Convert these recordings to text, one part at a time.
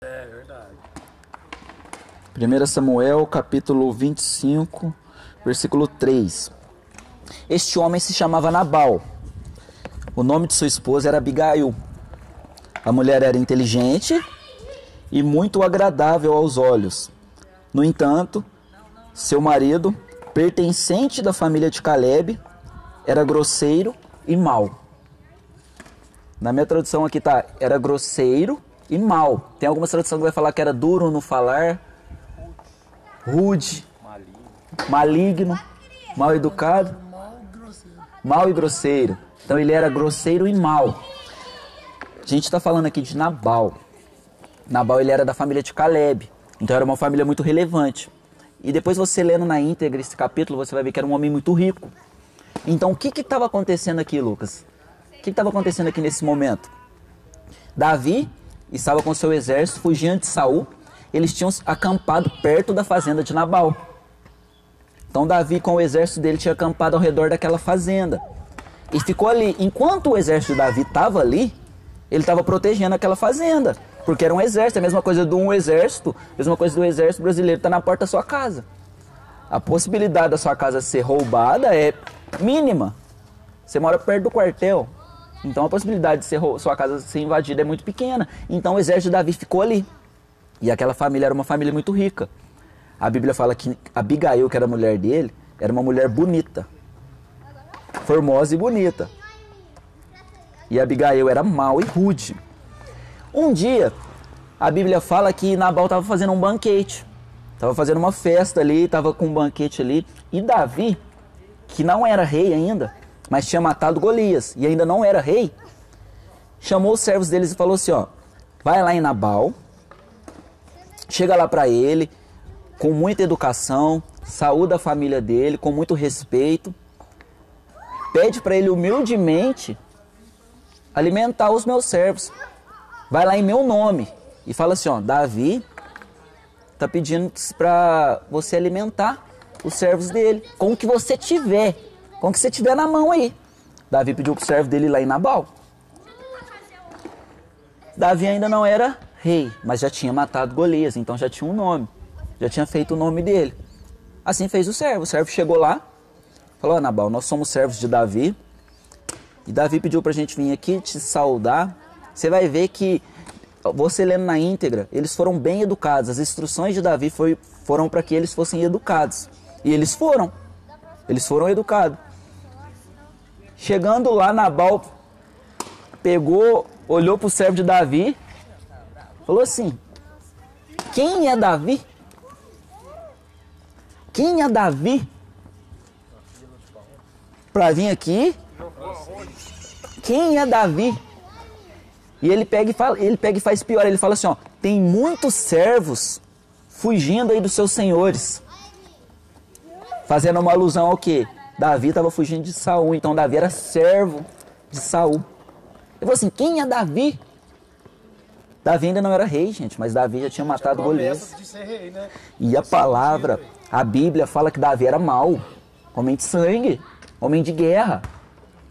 É verdade. 1 Samuel, capítulo 25, versículo 3. Este homem se chamava Nabal. O nome de sua esposa era Abigail. A mulher era inteligente e muito agradável aos olhos. No entanto, seu marido, pertencente da família de Caleb, era grosseiro e mau. Na minha tradução aqui tá, era grosseiro e mau. Tem algumas traduções que vai falar que era duro no falar, rude, maligno, mal educado, mal e grosseiro. Então ele era grosseiro e mau. A gente está falando aqui de Nabal. Nabal ele era da família de Caleb, então era uma família muito relevante. E depois você lendo na íntegra esse capítulo, você vai ver que era um homem muito rico. Então o que estava acontecendo aqui, Lucas? O que estava acontecendo aqui nesse momento? Davi estava com seu exército fugindo de Saul. Eles tinham acampado perto da fazenda de Nabal. Então Davi com o exército dele tinha acampado ao redor daquela fazenda. E ficou ali. Enquanto o exército de Davi estava ali, ele estava protegendo aquela fazenda. Porque era um exército, a mesma coisa de um exército, a mesma coisa do exército brasileiro tá na porta da sua casa. A possibilidade da sua casa ser roubada é mínima. Você mora perto do quartel, então a possibilidade de ser, sua casa ser invadida é muito pequena. Então o exército de Davi ficou ali. E aquela família era uma família muito rica. A Bíblia fala que Abigail, que era a mulher dele, era uma mulher bonita. Formosa e bonita. E Abigail era mau e rude. Um dia, a Bíblia fala que Nabal estava fazendo um banquete. Estava fazendo uma festa ali, estava com um banquete ali. E Davi, que não era rei ainda, mas tinha matado Golias e ainda não era rei, chamou os servos deles e falou assim: ó, vai lá em Nabal, chega lá para ele, com muita educação, saúda a família dele, com muito respeito, pede para ele humildemente alimentar os meus servos. Vai lá em meu nome e fala assim: ó, Davi tá pedindo para você alimentar os servos dele com o que você tiver com o que você tiver na mão aí. Davi pediu pro servo dele lá em Nabal. Davi ainda não era rei, mas já tinha matado Golias, então já tinha um nome. Já tinha feito o nome dele. Assim fez o servo. O servo chegou lá, falou: Nabal, nós somos servos de Davi. E Davi pediu pra gente vir aqui te saudar. Você vai ver que, você lendo na íntegra, eles foram bem educados. As instruções de Davi foi, foram para que eles fossem educados. E eles foram. Eles foram educados. Chegando lá, Nabal pegou, olhou para o servo de Davi, falou assim: Quem é Davi? Quem é Davi? Para vir aqui? Quem é Davi? E ele pega e fala, ele pega e faz pior, ele fala assim, ó, tem muitos servos fugindo aí dos seus senhores. Fazendo uma alusão ao quê? Davi estava fugindo de Saul, então Davi era servo de Saul. Ele falou assim: quem é Davi? Davi ainda não era rei, gente, mas Davi já tinha matado Golias. Né? E a palavra, a Bíblia fala que Davi era mau, homem de sangue, homem de guerra.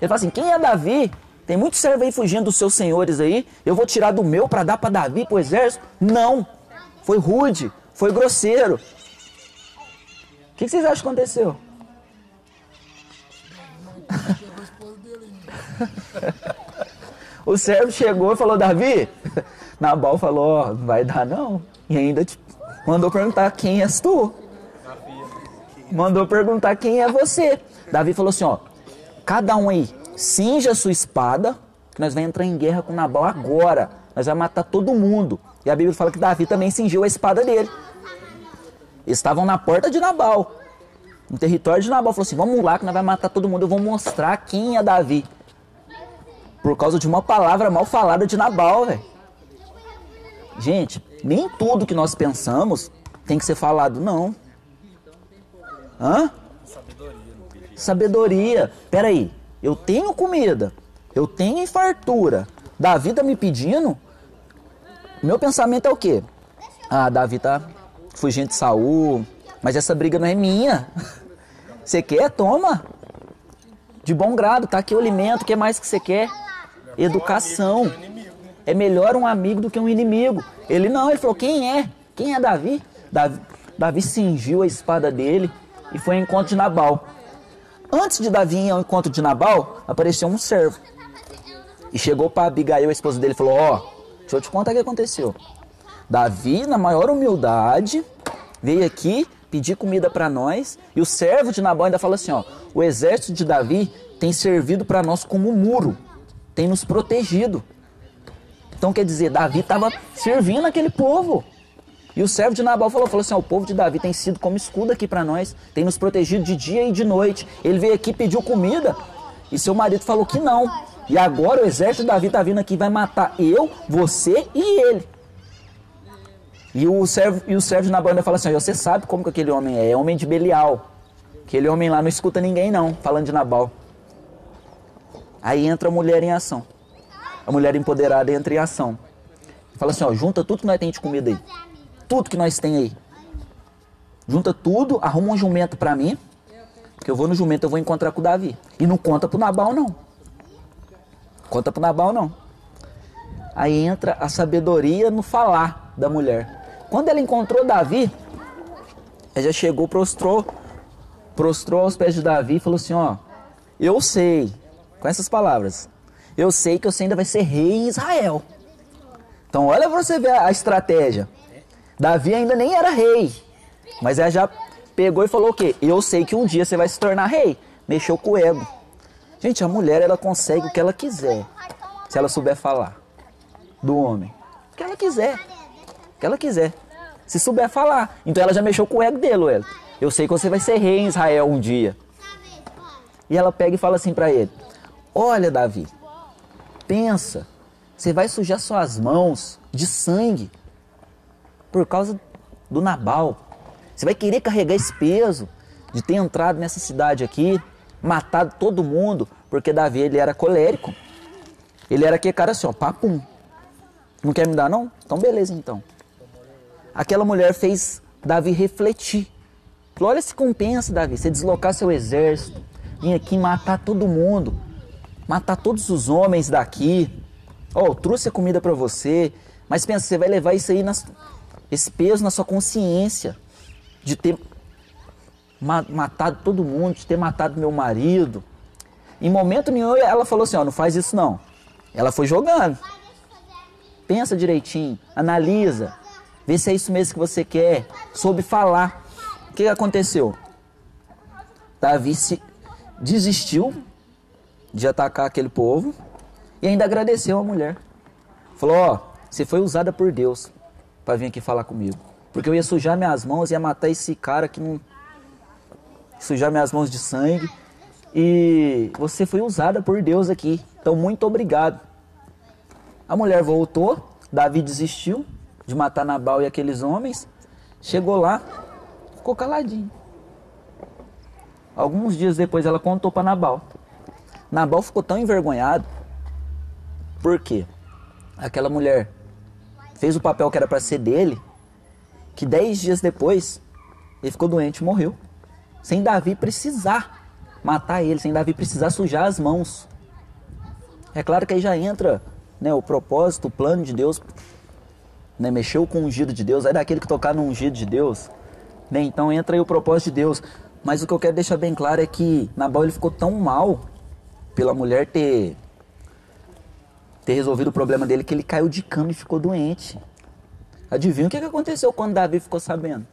Ele fala assim: quem é Davi? Tem muito servo aí fugindo dos seus senhores aí. Eu vou tirar do meu para dar para Davi, para o exército? Não. Foi rude, foi grosseiro. O que vocês acham que aconteceu? o servo chegou e falou, Davi, Nabal falou, ó, oh, vai dar não. E ainda mandou perguntar quem és tu. Mandou perguntar quem é você. Davi falou assim, ó, cada um aí, cinja a sua espada, que nós vamos entrar em guerra com Nabal agora. Nós vamos matar todo mundo. E a Bíblia fala que Davi também cingiu a espada dele. Estavam na porta de Nabal no território de Nabal. Falou assim: vamos lá que nós vamos matar todo mundo. Eu vou mostrar quem é Davi. Por causa de uma palavra mal falada de Nabal, velho. Gente, nem tudo que nós pensamos tem que ser falado, não. Hã? Sabedoria. Sabedoria. Peraí, eu tenho comida, eu tenho fartura. Davi tá me pedindo. Meu pensamento é o quê? Ah, Davi tá fugindo de Saul, mas essa briga não é minha. Você quer? Toma. De bom grado, tá aqui o alimento, o que mais que você quer? Educação. É melhor um amigo do que um inimigo. Ele não, ele falou: quem é? Quem é Davi? Davi, Davi cingiu a espada dele e foi ao encontro de Nabal. Antes de Davi ir ao encontro de Nabal, apareceu um servo. E chegou para Abigail, a esposa dele, e falou: Ó, oh, deixa eu te contar o que aconteceu. Davi, na maior humildade, veio aqui pedir comida para nós. E o servo de Nabal ainda fala assim: Ó, o exército de Davi tem servido para nós como muro, tem nos protegido. Então quer dizer, Davi estava servindo aquele povo. E o servo de Nabal falou, falou assim: o povo de Davi tem sido como escudo aqui para nós, tem nos protegido de dia e de noite. Ele veio aqui pediu comida e seu marido falou que não. E agora o exército de Davi está vindo aqui vai matar eu, você e ele. E o servo, e o servo de Nabal ainda fala assim: você sabe como que aquele homem é? É homem de Belial. Aquele homem lá não escuta ninguém não, falando de Nabal. Aí entra a mulher em ação. A mulher empoderada entra em ação. Fala assim, ó, junta tudo que nós temos de comida aí. Tudo que nós tem aí. Junta tudo, arruma um jumento para mim. Porque eu vou no jumento, eu vou encontrar com o Davi. E não conta pro Nabal, não. Conta pro Nabal, não. Aí entra a sabedoria no falar da mulher. Quando ela encontrou Davi, ela já chegou, prostrou, prostrou aos pés de Davi e falou assim, ó, eu sei, com essas palavras, eu sei que você ainda vai ser rei em Israel. Então olha pra você ver a estratégia. Davi ainda nem era rei. Mas ela já pegou e falou o quê? Eu sei que um dia você vai se tornar rei. Mexeu com o ego. Gente, a mulher ela consegue o que ela quiser. Se ela souber falar. Do homem. O que ela quiser. O que ela quiser. Se souber falar. Então ela já mexeu com o ego dele, ela. Eu sei que você vai ser rei em Israel um dia. E ela pega e fala assim para ele: Olha, Davi, pensa, você vai sujar suas mãos de sangue por causa do Nabal. Você vai querer carregar esse peso de ter entrado nessa cidade aqui, matado todo mundo, porque Davi ele era colérico. Ele era aquele cara assim, ó, papum. Não quer me dar não? Então beleza então. Aquela mulher fez Davi refletir. Falou, olha se compensa, Davi, você deslocar seu exército, vir aqui matar todo mundo, matar todos os homens daqui. Ó, oh, trouxe a comida para você, mas pensa, você vai levar isso aí nas, esse peso na sua consciência de ter matado todo mundo, de ter matado meu marido. Em momento nenhum ela falou assim, ó, não faz isso não. Ela foi jogando. Pensa direitinho, analisa, vê se é isso mesmo que você quer, soube falar. O que aconteceu? Davi se desistiu de atacar aquele povo e ainda agradeceu a mulher. Falou, ó, você foi usada por Deus para vir aqui falar comigo. Porque eu ia sujar minhas mãos, ia matar esse cara que não. sujar minhas mãos de sangue. E você foi usada por Deus aqui. Então, muito obrigado. A mulher voltou, Davi desistiu de matar Nabal e aqueles homens. Chegou lá, ficou caladinho. Alguns dias depois ela contou para Nabal. Nabal ficou tão envergonhado. Por quê? Aquela mulher fez o papel que era para ser dele, que dez dias depois ele ficou doente e morreu. Sem Davi precisar matar ele, sem Davi precisar sujar as mãos. É claro que aí já entra né, o propósito, o plano de Deus. Né, mexeu com o ungido de Deus, é daquele que tocar no ungido de Deus. Né, então entra aí o propósito de Deus. Mas o que eu quero deixar bem claro é que Nabal ele ficou tão mal pela mulher ter ter resolvido o problema dele que ele caiu de cama e ficou doente. Adivinha o que, aconteceu quando Davi ficou sabendo?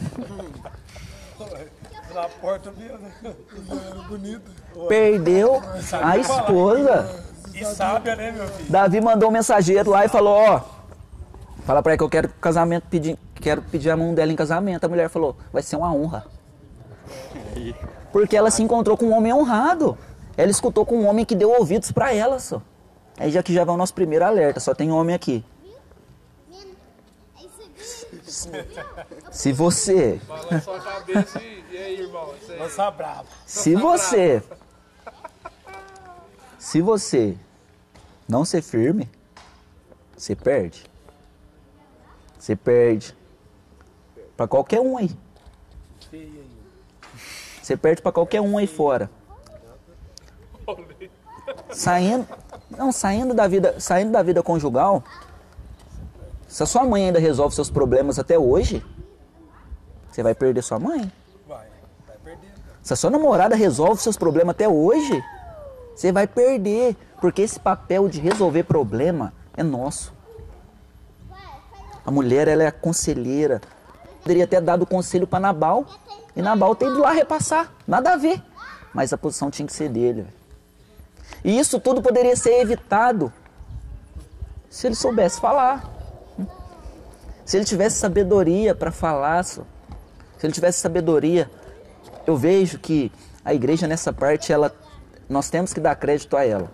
Na porta bonito. Perdeu a esposa. E sábia, né, meu filho? Davi mandou um mensageiro lá e falou, ó, fala pra ela que eu quero casamento, pedir, quero pedir a mão dela em casamento. A mulher falou, vai ser uma honra. Porque ela se encontrou com um homem honrado. Ela escutou com um homem que deu ouvidos para ela só. Aí já que já vai o nosso primeiro alerta, só tem homem aqui. Se você. Se você. Se você não ser firme, você perde. Você perde. Para qualquer um aí. Você perde para qualquer um aí fora. Saindo, não, saindo da vida, saindo da vida conjugal, se a sua mãe ainda resolve seus problemas até hoje, você vai perder sua mãe. Vai, vai perder. Se a sua namorada resolve seus problemas até hoje, você vai perder, porque esse papel de resolver problema é nosso. A mulher, ela é a conselheira. Poderia ter dado conselho para Nabal, e Nabal tem ido lá repassar, nada a ver. Mas a posição tinha que ser dele. E isso tudo poderia ser evitado se ele soubesse falar. Se ele tivesse sabedoria para falar, se ele tivesse sabedoria eu vejo que a igreja nessa parte, ela, nós temos que dar crédito a ela.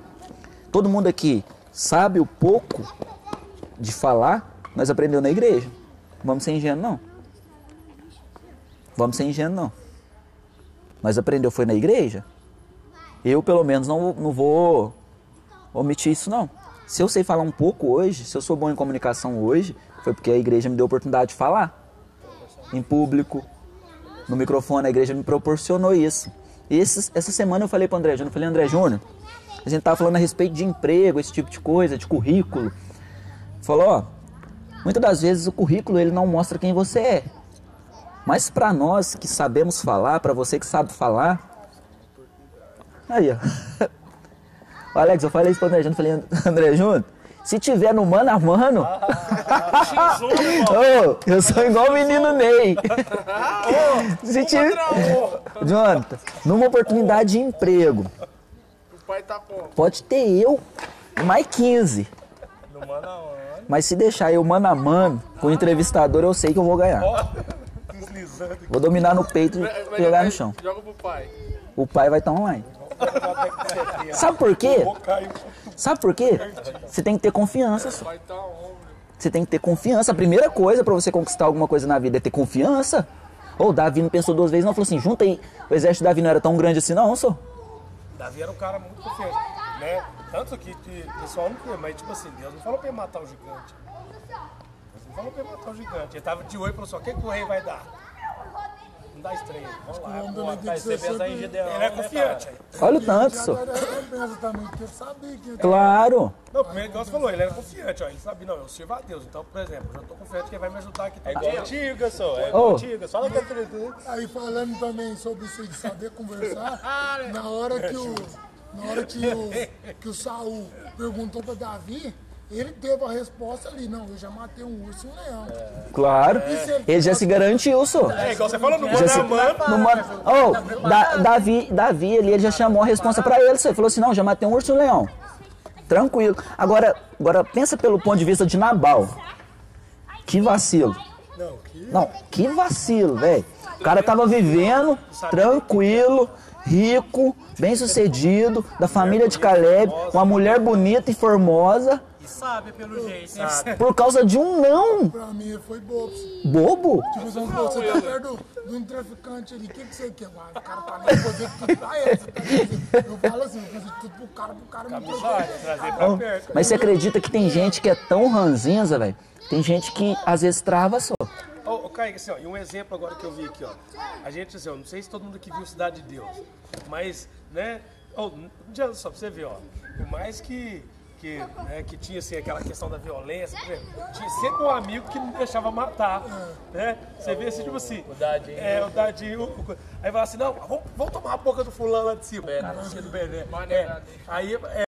Todo mundo aqui sabe o pouco de falar, nós aprendeu na igreja. Vamos ser ingênuos, não. Vamos ser ingênuos, não. Nós aprendeu foi na igreja. Eu, pelo menos, não, não vou omitir isso, não. Se eu sei falar um pouco hoje, se eu sou bom em comunicação hoje, foi porque a igreja me deu a oportunidade de falar. Em público, no microfone, a igreja me proporcionou isso. E essa semana eu falei para André Júnior, falei, André Júnior, a gente tava falando a respeito de emprego, esse tipo de coisa, de currículo. Falou, ó, muitas das vezes o currículo ele não mostra quem você é. Mas para nós que sabemos falar, para você que sabe falar, aí ó. Ô, Alex, eu falei isso pro André Júnior, falei, André Júnior, se tiver no mano a mano, Ô, eu sou igual o menino Ney. Se tiver... Jonathan, numa oportunidade de emprego, O pai tá pode ter eu mais 15. Não manda onde. Mas se deixar eu mano a mano com o entrevistador, eu sei que eu vou ganhar. Vou dominar no peito e jogar no chão. Joga pro pai. O pai vai estar online. Sabe por quê? Sabe por quê? Você tem que ter confiança, só. O pai tá. Você tem que ter confiança. A primeira coisa pra você conquistar alguma coisa na vida é ter confiança. Ou o Davi não pensou duas vezes, não. Falou assim: junta aí. O exército do Davi não era tão grande assim, não, só. Davi era um cara muito confiante, né? Tanto que, que o pessoal não queria, mas tipo assim, Deus não falou pra ele matar o gigante. Deus não falou pra ele matar o gigante. Ele tava de olho e falou assim, o que, que o rei vai dar? Não dá estranho, vamos lá. tem tá, que você pensa em sempre- Gideão, Ele é confiante. aí. Olha o tanto, só. também, sabia que... Claro. Não, primeiro que você falou, ele era confiante, ó. Ele sabia, não, eu sirvo a Deus. Então, por exemplo, eu já tô confiante que ele vai me ajudar aqui. É igual Antiga, só. É Ô. antiga. Só naquele treino. Aí falando também sobre isso de saber conversar, na hora que o, na hora que o, que o Saul perguntou para Davi, ele teve a resposta ali, não, eu já matei um urso e um leão. Claro. Ele já se garantiu, só. É igual você falou, no mano. no mano- Oh, Da- Davi, Davi ele, ele já chamou a resposta pra ele. Você falou assim: não, já matei um urso e um leão. Tranquilo. Agora, agora pensa pelo ponto de vista de Nabal. Que vacilo. Não, que... Não, que vacilo, velho. O cara tava vivendo tranquilo, rico, bem sucedido, da família de Caleb, uma mulher bonita e formosa, E sabe pelo jeito. né? por causa de um não. Pra mim foi bobo. Bobo? Tipo, você, você tá perto de um traficante ali, o que, que você quer? O cara tá nem fazer tudo pra ele. Tá eu falo assim, eu faço tudo pro cara, pro cara me trazer pra perto. Mas você acredita que tem gente que é tão ranzinza, velho? Tem gente que às vezes trava só. Ô, ô Kaique, assim, ó, e um exemplo agora que eu vi aqui, ó. A gente, assim, ó, não sei se todo mundo aqui viu Cidade de Deus, mas, né, adianta só pra você ver, ó, por mais que, que, né, que tinha, assim, aquela questão da violência, por exemplo, tinha sempre um amigo que não deixava matar, né? Você vê, assim, tipo assim... O Dadinho. É, o Dadinho. o- o- Aí fala assim, não, vamos, vamos tomar a boca do fulano lá de cima. O do Bené. É, aí, é,